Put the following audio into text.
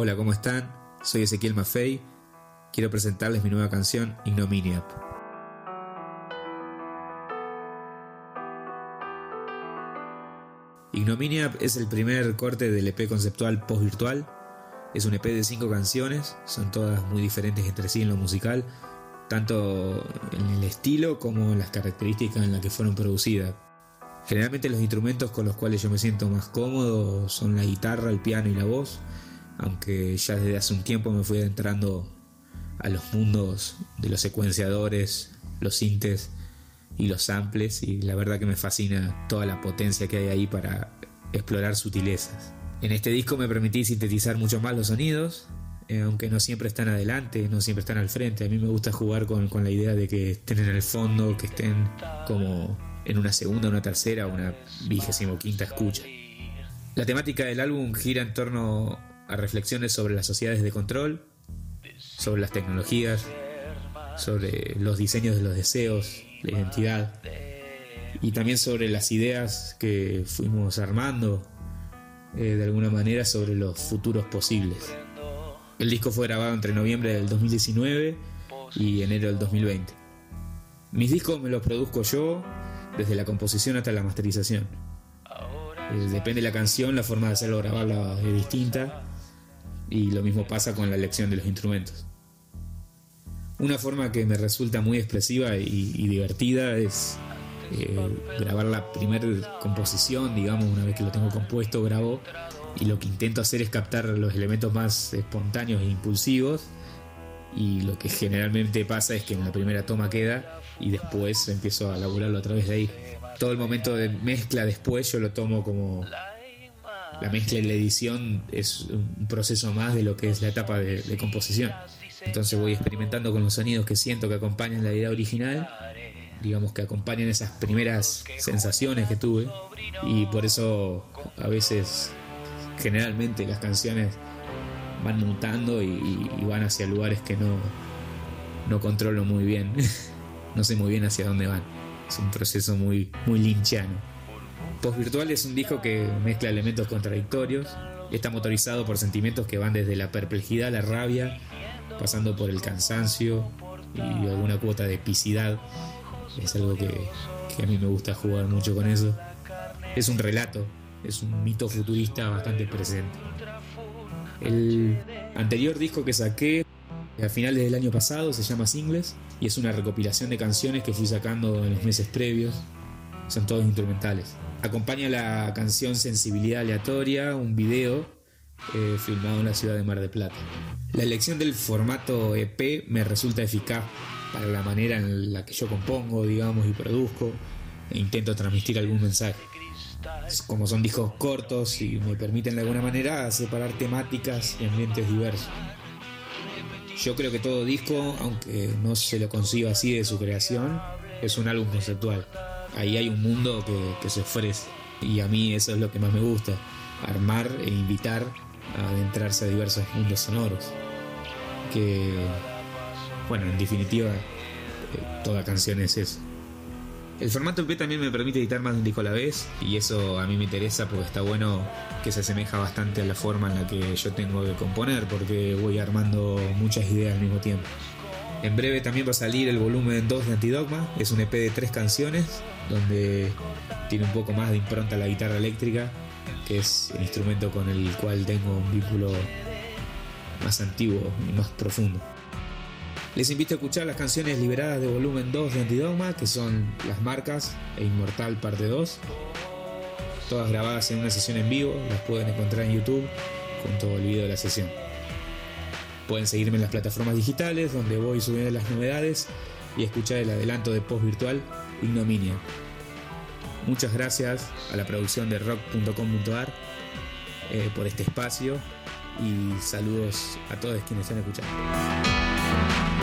Hola, ¿cómo están? Soy Ezequiel Maffei. Quiero presentarles mi nueva canción Ignominiap. Ignominiap es el primer corte del EP conceptual post-virtual. Es un EP de cinco canciones, son todas muy diferentes entre sí en lo musical, tanto en el estilo como en las características en las que fueron producidas. Generalmente los instrumentos con los cuales yo me siento más cómodo son la guitarra, el piano y la voz, aunque ya desde hace un tiempo me fui adentrando a los mundos de los secuenciadores, los sintes y los samples y la verdad que me fascina toda la potencia que hay ahí para explorar sutilezas. En este disco me permití sintetizar mucho más los sonidos, eh, aunque no siempre están adelante, no siempre están al frente. A mí me gusta jugar con, con la idea de que estén en el fondo, que estén como en una segunda, una tercera, una vigésimo quinta escucha. La temática del álbum gira en torno a reflexiones sobre las sociedades de control, sobre las tecnologías, sobre los diseños de los deseos, la identidad y también sobre las ideas que fuimos armando eh, de alguna manera sobre los futuros posibles. El disco fue grabado entre noviembre del 2019 y enero del 2020. Mis discos me los produzco yo, desde la composición hasta la masterización. Eh, depende de la canción, la forma de hacerlo grabarla es distinta y lo mismo pasa con la elección de los instrumentos. Una forma que me resulta muy expresiva y, divertida es eh, grabar la primera composición, digamos, una vez que lo tengo compuesto, grabo, y lo que intento hacer es captar los elementos más espontáneos e impulsivos, y lo que generalmente pasa es que en la primera toma queda y después empiezo a laburarlo a través de ahí. Todo el momento de mezcla después yo lo tomo como la mezcla y la edición es un proceso más de lo que es la etapa de, composición. Entonces voy experimentando con los sonidos que siento que acompañan la idea original, digamos que acompañan esas primeras sensaciones que tuve y por eso a veces, generalmente las canciones van mutando y, van hacia lugares que no, no controlo muy bien, no sé muy bien hacia dónde van. Es un proceso muy, muy linchano. Virtual es un disco que mezcla elementos contradictorios está motorizado por sentimientos que van desde la perplejidad, la rabia, pasando por el cansancio y alguna cuota de epicidad. Es algo que a mí me gusta jugar mucho con eso. Es un relato, es un mito futurista bastante presente. El anterior disco que saqué a finales del año pasado se llama Singles y es una recopilación de canciones que fui sacando en los meses previos. Son todos instrumentales. Acompaña la canción Sensibilidad Aleatoria, un video eh, filmado en la ciudad de Mar de Plata. La elección del formato EP me resulta eficaz para la manera en la que yo compongo, digamos, y produzco e intento transmitir algún mensaje. Como son discos cortos y me permiten de alguna manera separar temáticas y ambientes diversos. Yo creo que todo disco, aunque no se lo conciba así de su creación, es un álbum conceptual ahí hay un mundo que, se ofrece. Y a mí eso es lo que más me gusta, armar e invitar a adentrarse a diversos mundos sonoros. Que, bueno, en definitiva, eh, toda canción es eso. El formato EP también me permite editar más de un disco a la vez y eso a mí me interesa porque está bueno que se asemeja bastante a la forma en la que yo tengo de componer porque voy armando muchas ideas al mismo tiempo. En breve también va a salir el volumen 2 de Antidogma, es un EP de tres canciones donde tiene un poco más de impronta la guitarra eléctrica, que es el instrumento con el cual tengo un vínculo más antiguo y más profundo. Les invito a escuchar las canciones liberadas de volumen 2 de Antidogma, que son Las Marcas e Inmortal parte 2, todas grabadas en una sesión en vivo, las pueden encontrar en YouTube junto al video de la sesión. Pueden seguirme en las plataformas digitales donde voy subiendo las novedades y escuchar el adelanto de post virtual Ignominia. Muchas gracias a la producción de rock.com.ar eh, por este espacio y saludos a todos quienes están escuchando.